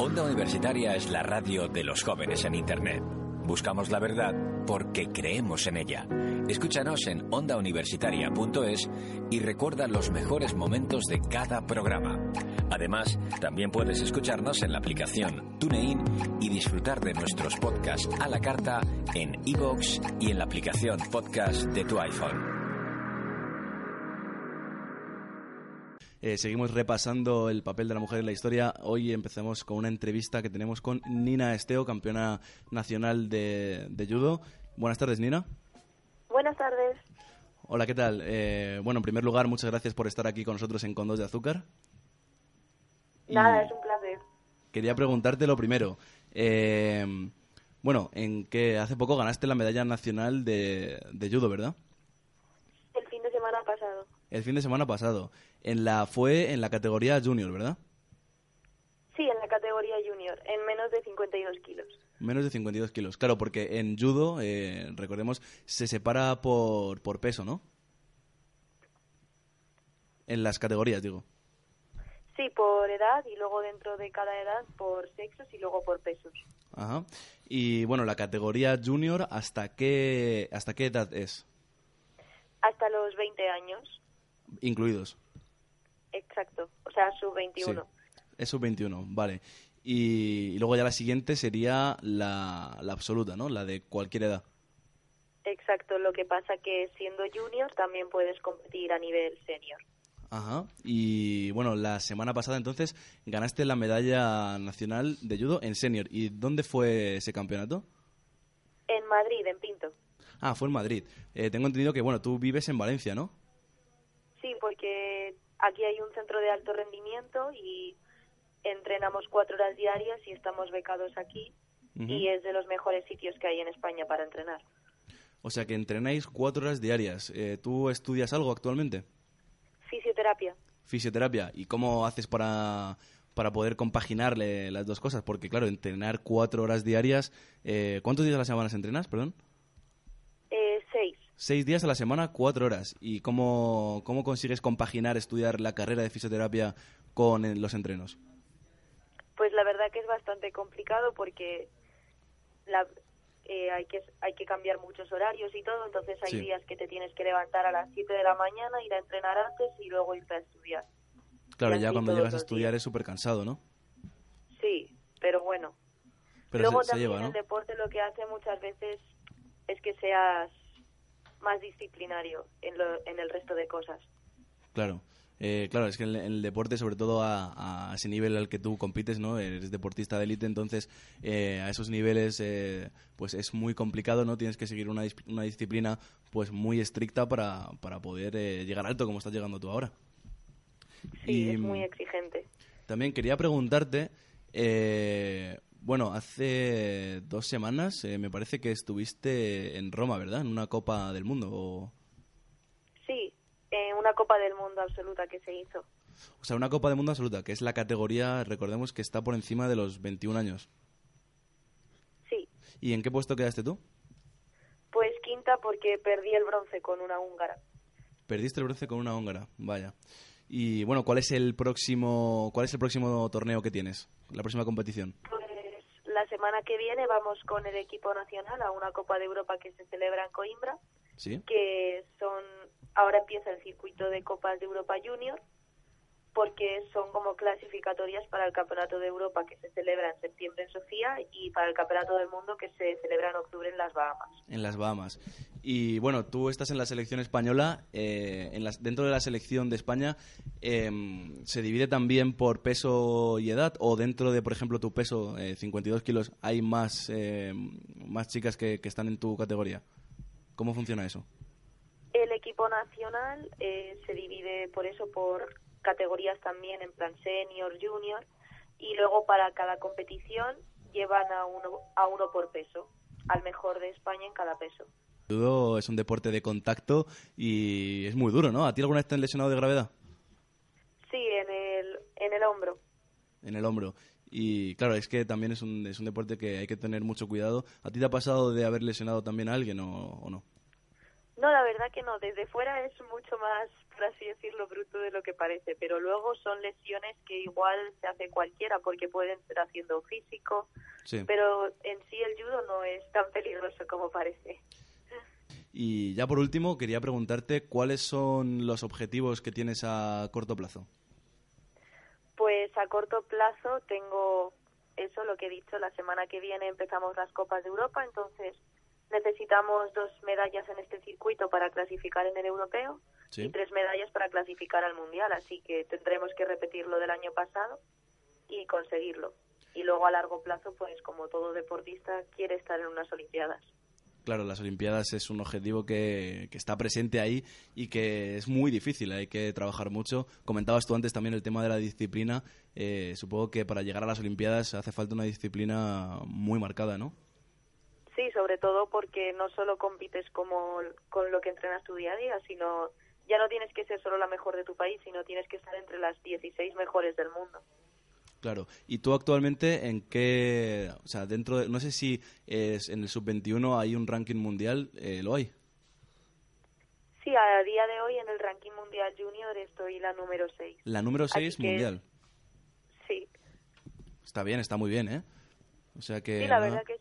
Onda Universitaria es la radio de los jóvenes en Internet. Buscamos la verdad porque creemos en ella. Escúchanos en ondauniversitaria.es y recuerda los mejores momentos de cada programa. Además, también puedes escucharnos en la aplicación TuneIn y disfrutar de nuestros podcasts a la carta en iVoox y en la aplicación podcast de tu iPhone. Eh, seguimos repasando el papel de la mujer en la historia. Hoy empezamos con una entrevista que tenemos con Nina Esteo, campeona nacional de, de judo. Buenas tardes, Nina. Buenas tardes. Hola, ¿qué tal? Eh, bueno, en primer lugar, muchas gracias por estar aquí con nosotros en Condos de Azúcar. Y Nada, es un placer. Quería preguntarte lo primero. eh, bueno, en que hace poco ganaste la medalla nacional de, de judo, ¿verdad? El fin de semana pasado. El fin de semana pasado. En la fue en la categoría junior, ¿verdad? Sí, en la categoría junior, en menos de 52 kilos. Menos de 52 kilos. Claro, porque en judo, eh, recordemos, se separa por, por peso, ¿no? En las categorías, digo. Sí, por edad y luego dentro de cada edad por sexos y luego por pesos. Ajá. Y bueno, la categoría junior, ¿hasta qué, hasta qué edad es? Hasta los 20 años, Incluidos. exacto. O sea, sub 21. Es sub-21, vale. Y, y luego ya la siguiente sería la, la absoluta, ¿no? La de cualquier edad. Exacto. Lo que pasa que siendo junior también puedes competir a nivel senior. Ajá. Y bueno, la semana pasada entonces ganaste la medalla nacional de judo en senior. ¿Y dónde fue ese campeonato? En Madrid, en Pinto. Ah, fue en Madrid. Eh, tengo entendido que, bueno, tú vives en Valencia, ¿no? Sí, porque aquí hay un centro de alto rendimiento y entrenamos cuatro horas diarias y estamos becados aquí y es de los mejores sitios que hay en España para entrenar. O sea que entrenáis cuatro horas diarias. Eh, ¿Tú estudias algo actualmente? Fisioterapia. Fisioterapia. ¿Y cómo haces para, para poder compaginarle las dos cosas? Porque, claro, entrenar cuatro horas diarias... eh, ¿Cuántos días a la semana entrenas, perdón? Seis. Días a la semana, cuatro horas. ¿Y cómo, cómo consigues compaginar estudiar la carrera de fisioterapia con eh, los entrenos? Pues la verdad que es bastante complicado porque la, eh, hay que hay que cambiar muchos horarios y todo, entonces hay Sí. días que te tienes que levantar a las 7 de la mañana, ir a entrenar antes y luego irte a estudiar. Claro, ya cuando llegas a estudiar días. es súper cansado, ¿no? Sí, pero bueno. Pero luego se, se también lleva, ¿no? el deporte lo que hace muchas veces es que seas más disciplinario en, lo, en el resto de cosas. Claro. Eh, claro, es que en el, deporte, sobre todo a, a ese nivel al que tú compites, ¿no? Eres deportista de élite, entonces eh, a esos niveles eh, pues es muy complicado, ¿no? Tienes que seguir una, una disciplina pues muy estricta para, para poder eh, llegar alto como estás llegando tú ahora. Sí, Y, es muy exigente. También quería preguntarte, eh, bueno, hace dos semanas eh, me parece que estuviste en Roma, ¿verdad? En una Copa del Mundo. O, Sí, eh, una Copa del Mundo absoluta que se hizo. o sea, una Copa del Mundo absoluta, que es la categoría, recordemos que está por encima de los 21 años. Sí, ¿Y en qué puesto quedaste tú? pues quinta porque perdí el bronce con una húngara. Perdiste el bronce con una húngara, vaya. Y bueno, ¿cuál es el próximo, cuál es el próximo torneo que tienes? La próxima competición. Pues la semana que viene vamos con el equipo nacional a una Copa de Europa que se celebra en Coimbra, ¿Sí? que son ahora empieza el circuito de Copas de Europa Junior porque son como clasificatorias para el Campeonato de Europa que se celebra en septiembre en Sofía y para el Campeonato del Mundo que se celebra en octubre en las Bahamas. En las Bahamas. Y bueno, tú estás en la selección española. eh, en las- dentro de la selección de España, em, ¿se divide también por peso y edad? ¿O dentro de, por ejemplo, tu peso, eh, 52 kilos, hay más, em, más chicas que, que están en tu categoría? ¿Cómo funciona eso? El equipo nacional eh, se divide por eso por categorías también en plan senior, junior, y luego para cada competición llevan a uno, a uno por peso, al mejor de España en cada peso. Judo es un deporte de contacto y es muy duro, ¿no? ¿A ti alguna vez te han lesionado de gravedad? Sí, en el, en el hombro. En el hombro. Y claro, es que también es un, es un deporte que hay que tener mucho cuidado. ¿A ti te ha pasado de haber lesionado también a alguien o, o no? No, la verdad que no. Desde fuera es mucho más, por así decirlo, bruto de lo que parece. Pero luego son lesiones que igual se hace cualquiera porque pueden ser haciendo físico. Sí. Pero en sí el judo no es tan peligroso como parece. Y ya por último, quería preguntarte cuáles son los objetivos que tienes a corto plazo. Pues a corto plazo tengo eso, lo que he dicho, la semana que viene empezamos las Copas de Europa, entonces necesitamos dos medallas en este circuito para clasificar en el europeo Sí. y tres medallas para clasificar al mundial, así que tendremos que repetir lo del año pasado y conseguirlo. Y luego a largo plazo, pues como todo deportista quiere estar en unas Olimpiadas. Claro, las Olimpiadas es un objetivo que, que está presente ahí y que es muy difícil, hay que trabajar mucho. Comentabas tú antes también el tema de la disciplina. Eh, supongo que para llegar a las Olimpiadas hace falta una disciplina muy marcada, ¿no? Sí, sobre todo porque no solo compites como con lo que entrenas tu día a día, sino ya no tienes que ser solo la mejor de tu país, sino tienes que estar entre las 16 mejores del mundo. Claro. ¿Y tú actualmente en qué, o sea, dentro de, no sé si es en el sub-21 hay un ranking mundial, eh, ¿lo hay? Sí, a día de hoy en el ranking mundial junior estoy la número 6. La número Así 6 que- mundial. Sí, Está bien, está muy bien, ¿eh? O sea que... sí, la verdad que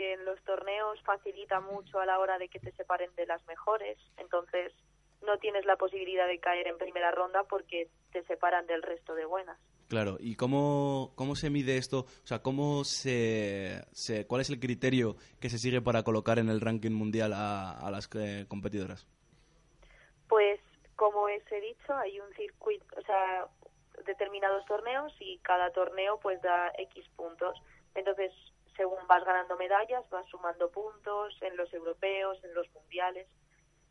porque en los torneos facilita mucho a la hora de que te separen de las mejores, entonces no tienes la posibilidad de caer en primera ronda porque te separan del resto de buenas. Claro, ¿y cómo, cómo se mide esto? O sea, ¿cómo se, se- ¿cuál es el criterio que se sigue para colocar en el ranking mundial a, a las eh, competidoras? Pues como os he dicho, hay un circuito, o sea, determinados torneos y cada torneo pues da X puntos. Entonces, según vas ganando medallas, vas sumando puntos en los europeos, en los mundiales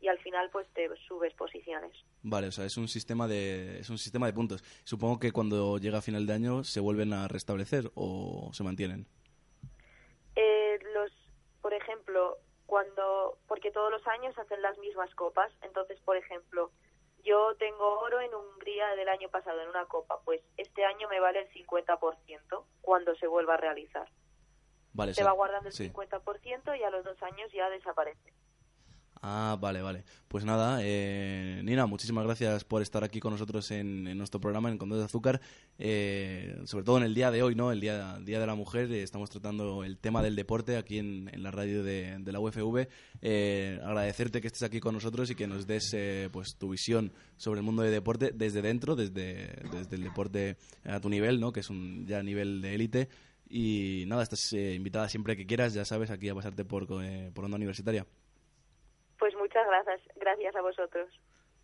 y al final pues te subes posiciones. Vale, o sea, es un sistema de es un sistema de puntos. Supongo que cuando llega a final de año se vuelven a restablecer o se mantienen. Eh, los, por ejemplo, cuando, porque todos los años hacen las mismas copas, entonces, por ejemplo, yo tengo oro en Hungría del año pasado en una copa, pues este año me vale el 50% cuando se vuelva a realizar. Vale, Se va guardando el sí. 50% y a los dos años ya desaparece. Ah, vale, vale. Pues nada, eh, Nina, muchísimas gracias por estar aquí con nosotros en, en nuestro programa en Condos de Azúcar. Eh, sobre todo en el día de hoy, ¿no? El Día, día de la Mujer. eh, estamos tratando el tema del deporte aquí en, en la radio de, de la UFV. Eh, agradecerte que estés aquí con nosotros y que nos des eh, pues tu visión sobre el mundo del deporte desde dentro, desde, desde el deporte a tu nivel, ¿no? Que es un ya nivel de élite. Y nada, estás eh, invitada siempre que quieras, ya sabes, aquí a pasarte por, eh, por Onda Universitaria. Pues muchas gracias, gracias a vosotros.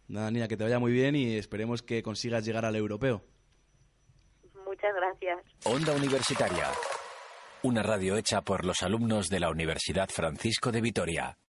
Nada, Nina, que te vaya muy bien y esperemos que consigas llegar al europeo. Muchas gracias. Onda Universitaria. Una radio hecha por los alumnos de la Universidad Francisco de Vitoria.